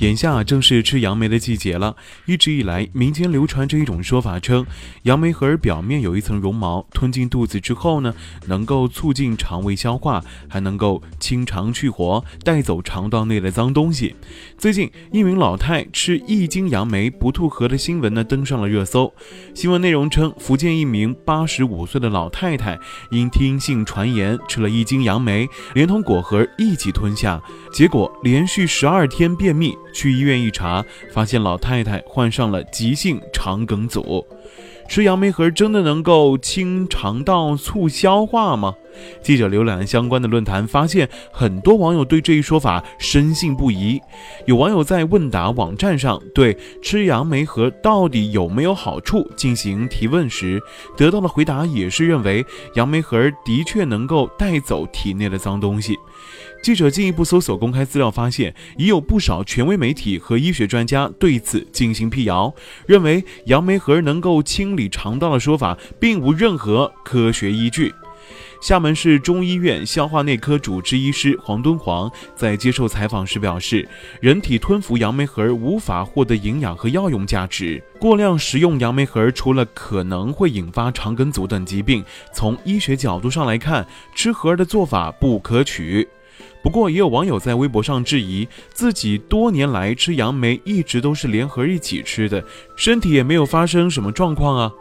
眼下正是吃杨梅的季节了。一直以来，民间流传着一种说法，称杨梅核表面有一层绒毛，吞进肚子之后呢，能够促进肠胃消化，还能够清肠去火，带走肠道内的脏东西。最近，一名老太吃一斤杨梅不吐核的新闻呢，登上了热搜。新闻内容称，福建一名八十五岁的老太太因听信传言，吃了一斤杨梅，连同果核一起吞下，结果连续十二天便秘。去医院一查，发现老太太患上了急性肠梗阻。吃杨梅核真的能够清肠道、促消化吗？记者浏览相关的论坛，发现很多网友对这一说法深信不疑。有网友在问答网站上对吃杨梅核到底有没有好处进行提问时，得到的回答也是认为杨梅核的确能够带走体内的脏东西。记者进一步搜索公开资料，发现已有不少权威媒体和医学专家对此进行辟谣，认为杨梅核能够清理肠道的说法并无任何科学依据。厦门市中医院消化内科主治医师黄敦煌在接受采访时表示，人体吞服杨梅核无法获得营养和药用价值，过量食用杨梅核除了可能会引发肠梗阻等疾病，从医学角度上来看，吃核的做法不可取。不过，也有网友在微博上质疑，自己多年来吃杨梅一直都是连核一起吃的，身体也没有发生什么状况啊。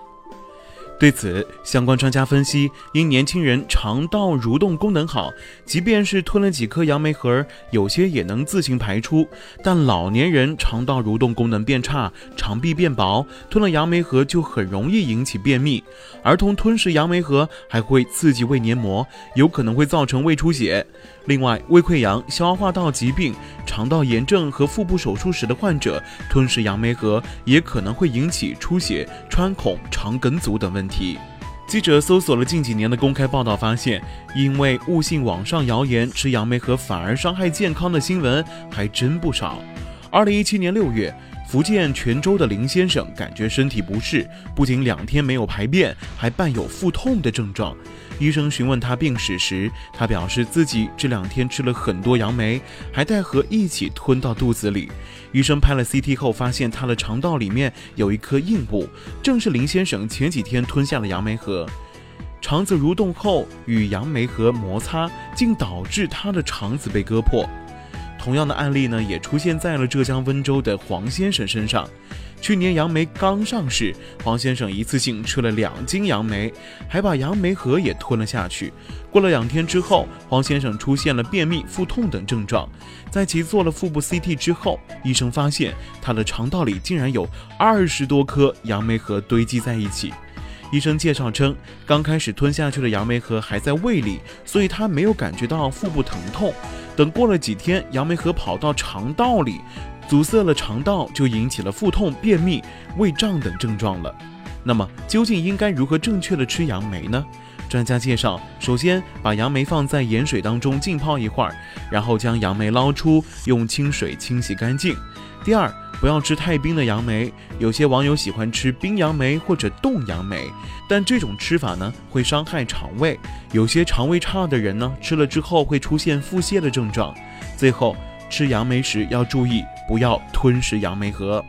对此，相关专家分析，因年轻人肠道蠕动功能好，即便是吞了几颗杨梅核，有些也能自行排出；但老年人肠道蠕动功能变差，肠壁变薄，吞了杨梅核就很容易引起便秘。儿童吞食杨梅核还会刺激胃黏膜，有可能会造成胃出血。另外，胃溃疡、消化道疾病、肠道炎症和腹部手术时的患者吞食杨梅核，也可能会引起出血、穿孔、肠梗阻等问题。记者搜索了近几年的公开报道，发现因为误信网上谣言吃杨梅核反而伤害健康的新闻还真不少。二零一七年六月。福建泉州的林先生感觉身体不适，不仅两天没有排便，还伴有腹痛的症状。医生询问他病史时，他表示自己这两天吃了很多杨梅，还带核一起吞到肚子里。医生拍了 CT 后，发现他的肠道里面有一颗硬物，正是林先生前几天吞下的杨梅核。肠子蠕动后与杨梅核摩擦，竟导致他的肠子被割破。同样的案例呢，也出现在了浙江温州的黄先生身上。去年杨梅刚上市，黄先生一次性吃了两斤杨梅，还把杨梅核也吞了下去。过了两天之后，黄先生出现了便秘、腹痛等症状。在其做了腹部 CT 之后，医生发现他的肠道里竟然有二十多颗杨梅核堆积在一起。医生介绍称，刚开始吞下去的杨梅核还在胃里，所以他没有感觉到腹部疼痛。等过了几天，杨梅核跑到肠道里，阻塞了肠道，就引起了腹痛、便秘、胃胀等症状了。那么，究竟应该如何正确的吃杨梅呢？专家介绍，首先把杨梅放在盐水当中浸泡一会儿，然后将杨梅捞出，用清水清洗干净。第二，不要吃太冰的杨梅。有些网友喜欢吃冰杨梅或者冻杨梅，但这种吃法呢会伤害肠胃。有些肠胃差的人呢吃了之后会出现腹泻的症状。最后，吃杨梅时要注意不要吞食杨梅核。